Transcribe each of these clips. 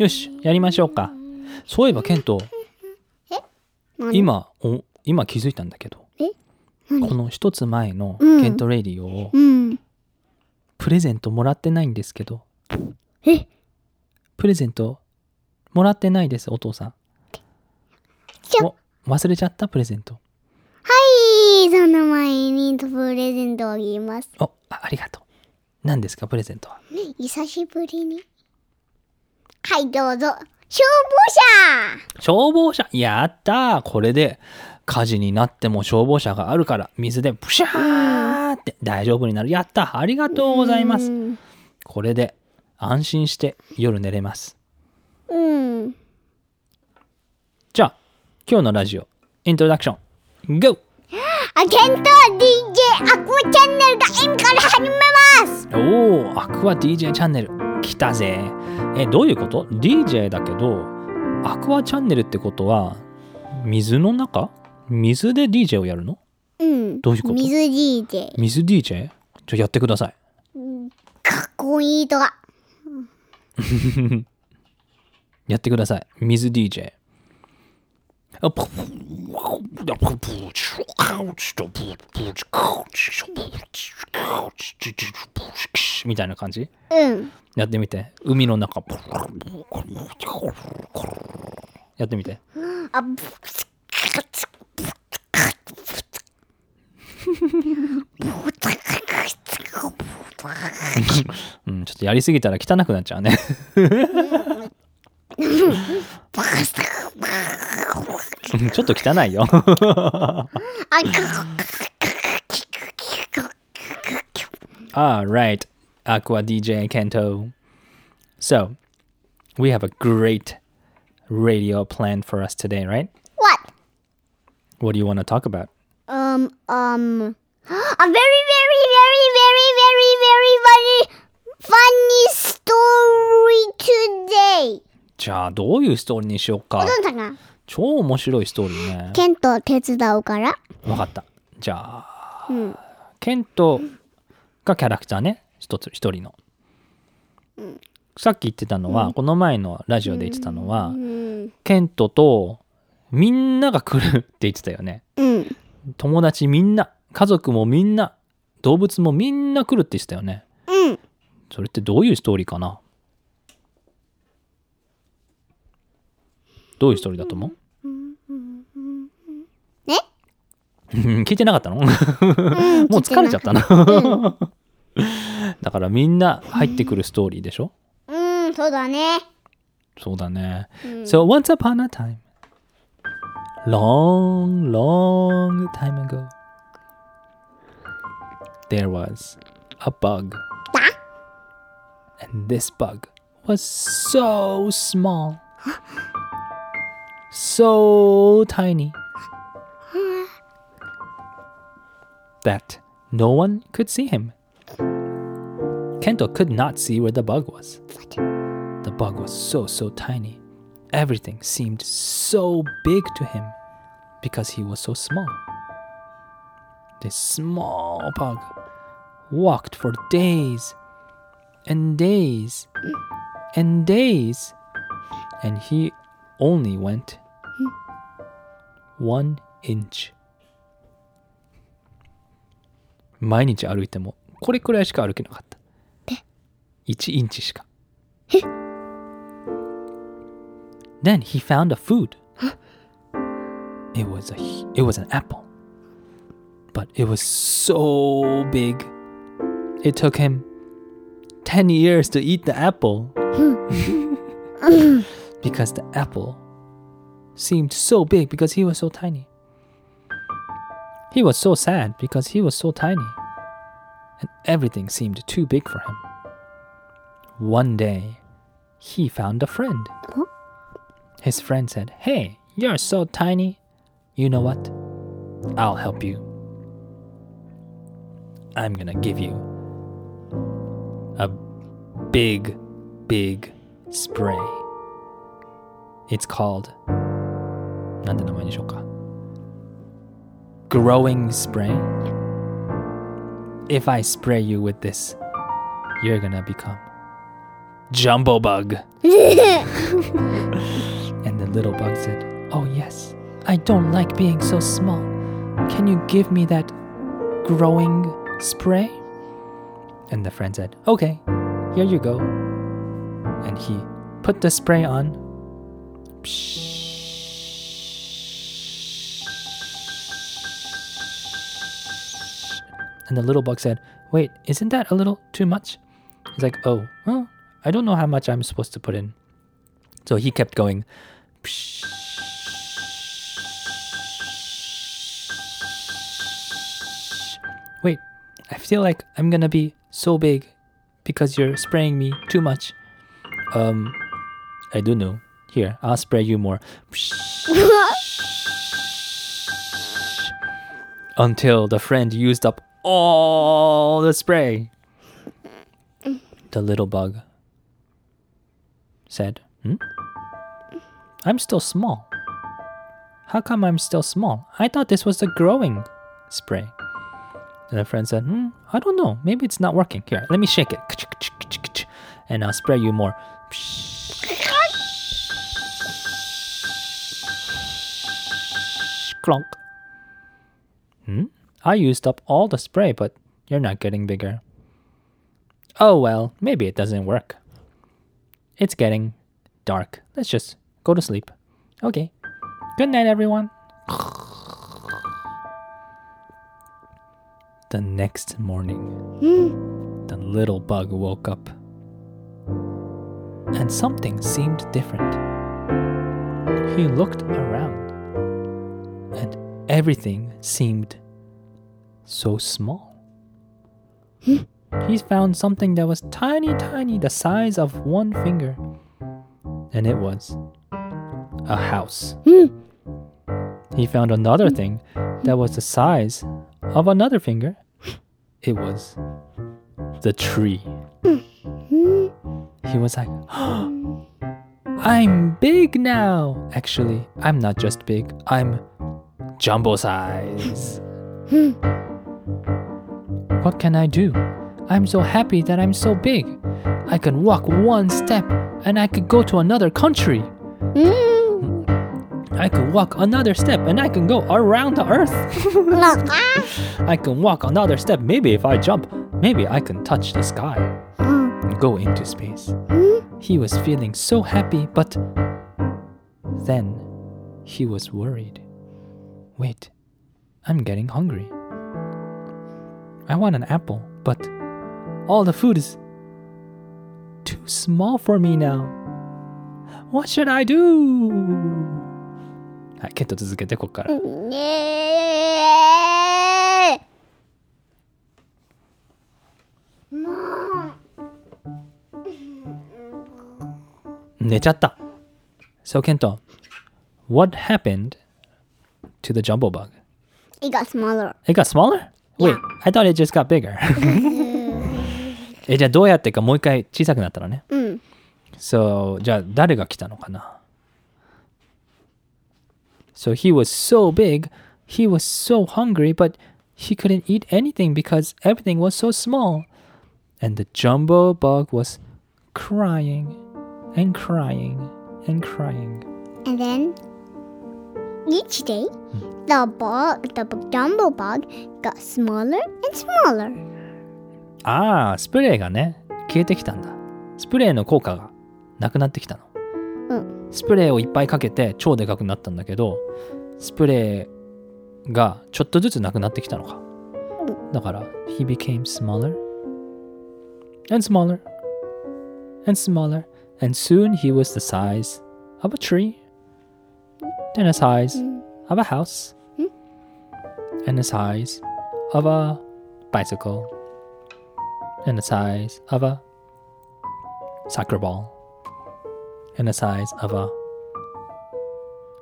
よし、やりましょうか。そういえば、ケント、何？今、お今気づいたんだけど、えこの一つ前のうんケントレイディオをうん。プレゼントもらってないんですけど、え？プレゼントもらってないです、お父さん。お忘れちゃったプレゼント。はい、その前にプレゼントをあげます。おあありがとう。何ですか、プレゼントは？久しぶりに。はい、どうぞ。消防消防車やったーこれで火事になっても消防車があるから水でプシャーって大丈夫になる。やったありがとうございます。うん。これで安心して夜寝れます。うん。じゃあ、今日のラジオ、イントロダクション、GO! あ、ケント DJ アクアチャンネルが今から始めますおー、アクア DJ チャンネル、来たぜ。え、どういうこと ?DJ だけど、アクアチャンネルってことは、水の中？水で DJ をやるの？うん。どういうこと？水 DJ。水 DJ? じゃあやってください。かっこいいとか。やってください。水 DJ。みたいな感じうん。やってみて。海の中。やってみて。あ、うん、ちょっとやりすぎたら汚くなっちゃうね。うんちょっと汚いよ。あ、 Alright, Aqua DJ Kento. So, we have a great radio planned for us today, right? what? What do you want to talk about? Um, um, a very, very, very, very, very, very, very funny story today. じゃあ、どういうストーリーにしようかお。父さんが、超面白いストーリーね。ケント手伝うから。わかった。じゃあ、うん。ケントがキャラクターね。一つ、一人の。さっき言ってたのは、この前のラジオで言ってたのは、うん。ケントとみんなが来るって言ってたよね。うん。友達みんな、家族もみんな、動物もみんな来るって言ってたよね。うん。それってどういうストーリーかな？どういうストーリーだと思う？え聞いてなかったのもう疲れちゃったな。だからみん。な入ってくるストーリーでしょうん、そうだね。そうだね。So once upon a time, long, long time ago, there was a bug. And this bug was so small, so tiny, that no one could see him. Kento could not see where the bug was. The bug was so, so tiny. Everything seemed so big to him because he was so small. This small bug walked for days and days and days, and he only went one inch. 毎日歩いてもこれくらいしか歩けなかった。1インチしか。Then he found a food. It was a it was an apple. But it was so big. It took him 10 years to eat the apple. because the apple seemed so big because he was so tiny. He was so sad because he was so tiny. And everything seemed too big for him. One day, he found a friend. His friend said, Hey, you're so tiny. You know what? I'll help you. I'm gonna give you a big, big spray. It's called なんて名前にしようか Growing spray. If I spray you with this, you're gonna become jumbo bug. And the little bug said, Oh, yes, I don't like being so small. Can you give me that growing spray? And the friend said, Okay, here you go. And he put the spray on. And the little bug said, Wait, isn't that a little too much? He's like, Oh, well, I don't know how much I'm supposed to put in. So he kept going. Wait, I feel like I'm gonna be so big because you're spraying me too much. Um, I don't know. Here, I'll spray you more. Until the friend used up all the spray. The little bug said, hmm? I'm still small. How come I'm still small? I thought this was the growing spray. And the friend said, hmm, I don't know. Maybe it's not working. Here, let me shake it. And I'll spray you more. Clunk. Hmm? I used up all the spray, but you're not getting bigger. Oh well, maybe it doesn't work. It's getting dark. Let's just go to sleep. Okay. Good night, everyone. The next morning, the little bug woke up. And something seemed different. He looked around, and everything seemed so small. Hmm? he found something that was tiny, tiny, the size of one finger. And it was a house. Hmm. he found another hmm. thing that was the size of another finger. It was the tree. He was like, oh, I'm big now. Actually, I'm not just big, I'm jumbo size. What can I do? I'm so happy that I'm so big. I can walk one step and I could go to another country. Hmm. I could walk another step and I can go around the earth. I can walk another step. Maybe if I jump, maybe I can touch the sky and go into space. He was feeling so happy, but then he was worried. Wait, I'm getting hungry. I want an apple, but all the food is too small for me now. What should I do? はい、ケント続けて、ここから。ねえもう寝ちゃった。So, ケント、what happened to the jumbo bug? It got smaller. It got smaller? Wait, I thought it just got bigger. え、じゃあどうやってかもう一回小さくなったのね。うん。 So, じゃあ誰が来たのかな So he was so big, he was so hungry, but he couldn't eat anything because everything was so small. And the jumbo bug was crying and crying and crying. And then each day, the bug, the jumbo bug, got smaller and smaller. ああ、スプレーがね、消えてきたんだ。スプレーの効果がなくなってきたの。うん。スプレーをいっぱいかけて超でかくなったんだけど、スプレーがちょっとずつなくなってきたのか。だから、he became smaller and smaller and smaller and soon he was the size of a tree and the size mm. of a house. Mm. And the size of a bicycle. And the size of a soccer ball. And the size of a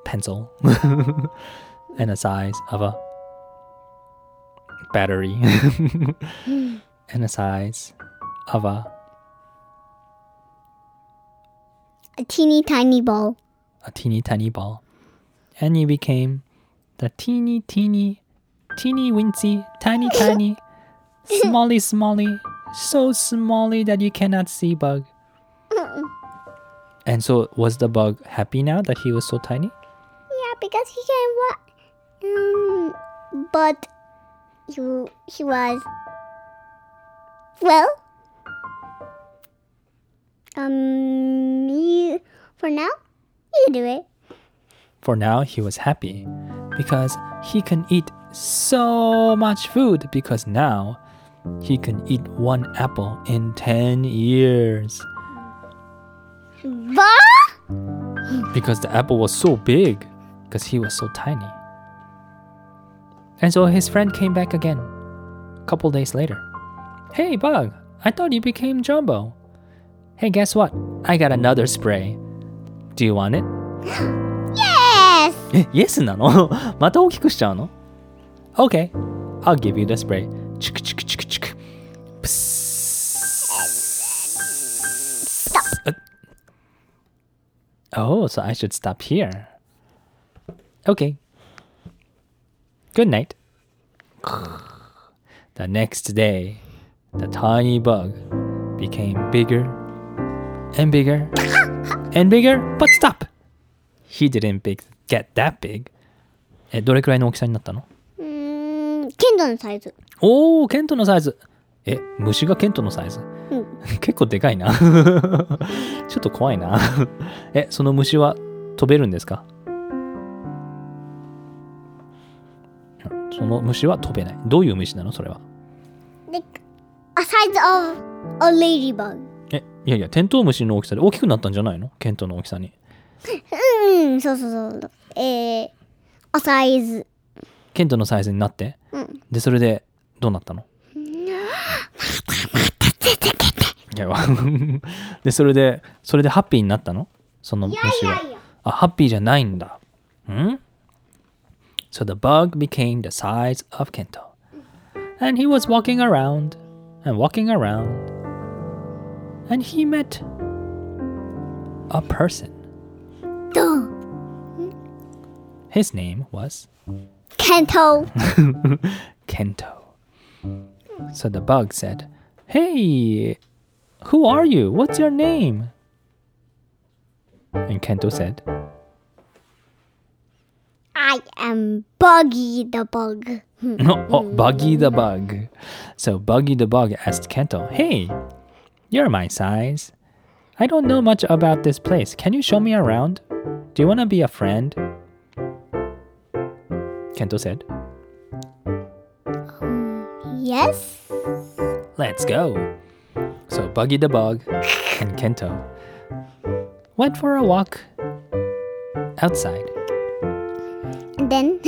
pencil. And the size of a battery. And the size of a A teeny tiny ball. a teeny tiny ball and you became the teeny teeny teeny wincy tiny tiny smally smally so smally that you cannot see bug And so was the bug happy now that he was so tiny? Yeah, because he can what? Um, but he he was well. Um, you for now you do it. For now, he was happy because he can eat so much food because now he can eat one apple in 10 years But because the apple was so big because he was so tiny. And so his friend came back again a couple days later. Hey, Bug, I thought you became Jumbo. Hey, guess what? I got another spray. Do you want it? yes, え、イエスなのまた大きくしちゃうの ?Okay, I'll give you the spray. チクチクチクチク。プス stop. Oh, so I should stop here. Okay. Good night. The next day, the tiny bug became bigger and bigger and bigger, but stop! He didn't big, get that big? え、どれくらいの大きさになったの？うーん、剣道のサイズ。おー、ケントのサイズ。え、虫がケントのサイズ？うん。結構でかいな。ちょっと怖いな。え、その虫は飛べるんですか？その虫は飛べない。どういう虫なの？それは。Like a size of a ladybug. え、いやいや、テントウムシの大きさで大きくなったんじゃないの？ケントの大きさに。うん、そうそうそう。えー、a size. ケントのサイズになって。うん。で、それでどうなったのいや、わで、それで、それでハッピーになったのその虫は。や。あ、ハッピーじゃないんだ。ん So the bug became the size of Kento. And he was walking around and walking around. And he met a person. どう His name was Kento. Kento. So the bug said, Hey, who are you? What's your name? And Kento said, I am Buggy the Bug. oh, Buggy the Bug. So Buggy the Bug asked Kento, Hey, you're my size. I don't know much about this place. Can you show me around? Do you want to be a friend? Kento said, um, Yes. Let's go. So Buggy the Bug and Kento went for a walk outside. And then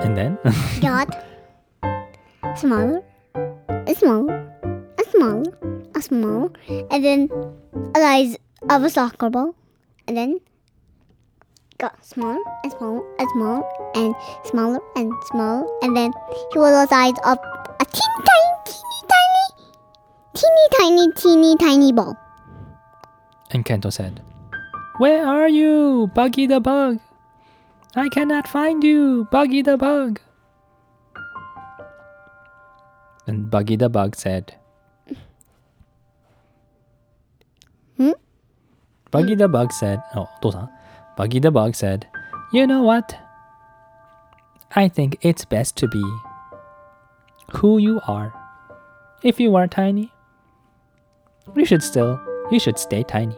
And then, got smaller, and smaller, and smaller, and smaller, and then a size of a soccer ball, and then got smaller and smaller and smaller and smaller and smaller, and then he was the size of a teeny tiny, teeny tiny, teeny tiny, teeny tiny ball. and Kento said, Where are you, Buggy the Bug? I cannot find you, Buggy the Bug. And Buggy the Bug said, Hmm? Buggy the Bug said, Oh, お父さん Buggy the Bug said, You know what? I think it's best to be who you are. If you are tiny, you should still, you should stay tiny.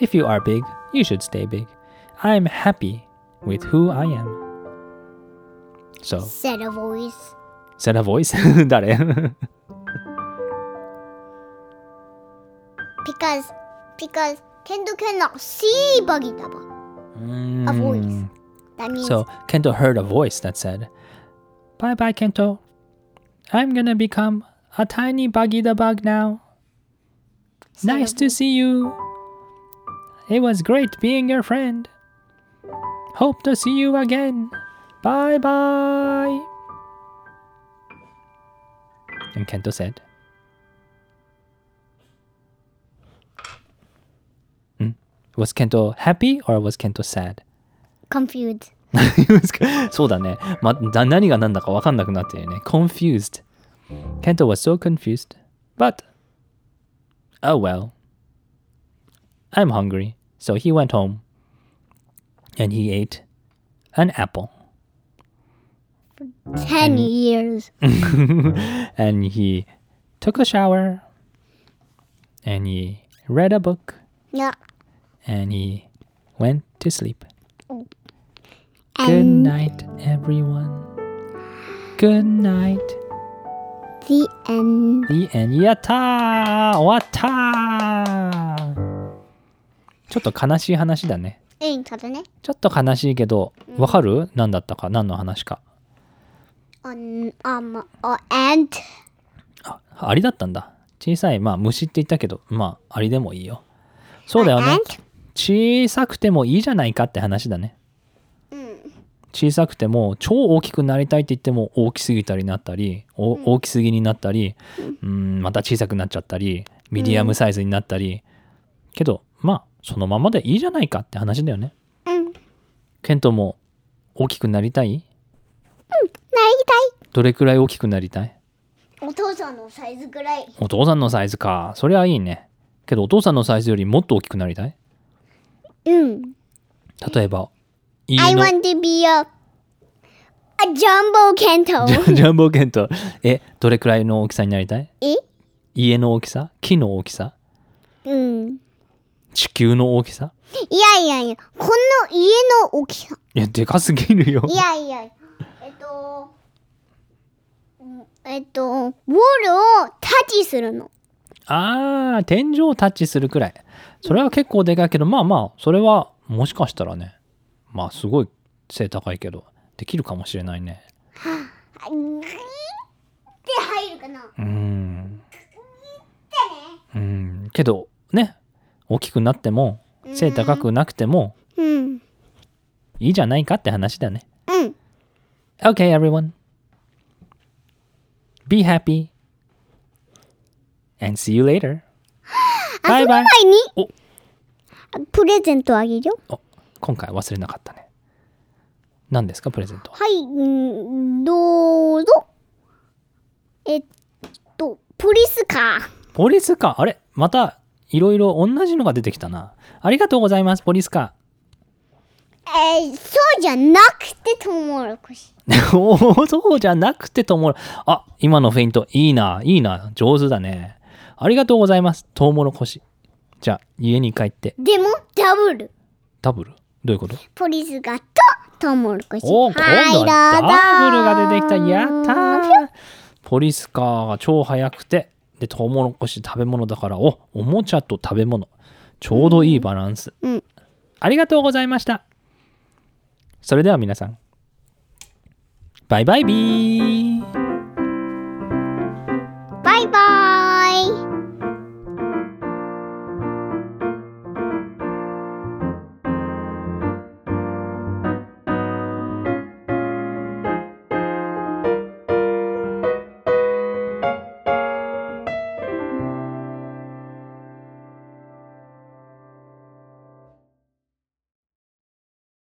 If you are big, you should stay big. I'm happy with who I am. So, Said a voice. said a voice. 誰 Because, because Kento cannot see Buggy the Bug. A voice. Mm. That means So Kento heard a voice that said, Bye bye, Kento. I'm gonna become a tiny buggy the bug now. Nice to see you. It was great being your friend. Hope to see you again. Bye bye. And Kento said, Was Kento happy or was Kento sad? confused. そうだね。ま、だ何が何だか分かんなくなってるね。confused. Kento was so confused. But, oh well. I'm hungry. So he went home and he ate an apple. 10 years. and he took a shower and he read a book Yeah. And he went to sleep. Good And night, everyone. Good night. the end. The end. やったー終わったーちょっと悲しい話だね。うん、ただね。ちょっと悲しいけど、わかる？何だったか？何の話か？On, um, uh, and あ、アリだったんだ。小さい、まあ虫って言ったけど、まあアリでもいいよ。そうだよね。and 小さくてもいいじゃないかって話だね。うん。小さくても超大きくなりたいって言っても大きすぎたりなったり、お大きすぎになったり、うん、また小さくなっちゃったりミディアムサイズになったり、けどまあそのままでいいじゃないかって話だよねうん。ケントも大きくなりたい？なりどれくらい大きくなりたいたい？お父さんのサイズぐらい。お父さんのサイズかそれはいいねけどお父さんのサイズよりもっと大きくなりたい？うん。例えば I 家の want to be a, a jumbo kento. ジャジャンボケントえどれくらいの大きさになりたい？え？家の大きさ？木の大きさ？うん。地球の大きさ？いやいやいや、この家の大きさ。いやでかすぎるよいやいや、えっと、うんえっと、ウォールをタッチするの。あー天井をタッチするくらいそれは結構でかいけどまあまあそれはもしかしたらねまあすごい背高いけどできるかもしれないね。あグイーって入るかな？うーん。うん。けどね大きくなっても背高くなくてもうん。いいじゃないかって話だね。うん。Okay everyone. Be happy. And see you later バイバイ。前に。お。プレゼントあげるよ。お今回忘れなかったね。何ですかプレゼントは？はい、うんどうぞ。えっと、ポリスカー。ポリスカー？あれ？またいろいろ同じのが出てきたな。ありがとうございますポリスカえー、そうじゃなくてトウモロコシ。そうじゃなくてともあ今のフェイントいいないいな上手だねありがとうございます。トウモロコシ。じゃあ家に帰って。でも、ダブル。ダブル？どういうこと？ポリスカーとトウモロコシ。おお今度はダブルが出てきた。やったー。ーポリスカーが超速くて。でトウモロコシ食べ物だから。おおもちゃと食べ物。ちょうどいいバランス、うん。ありがとうございました。それでは皆さん。バイバイビー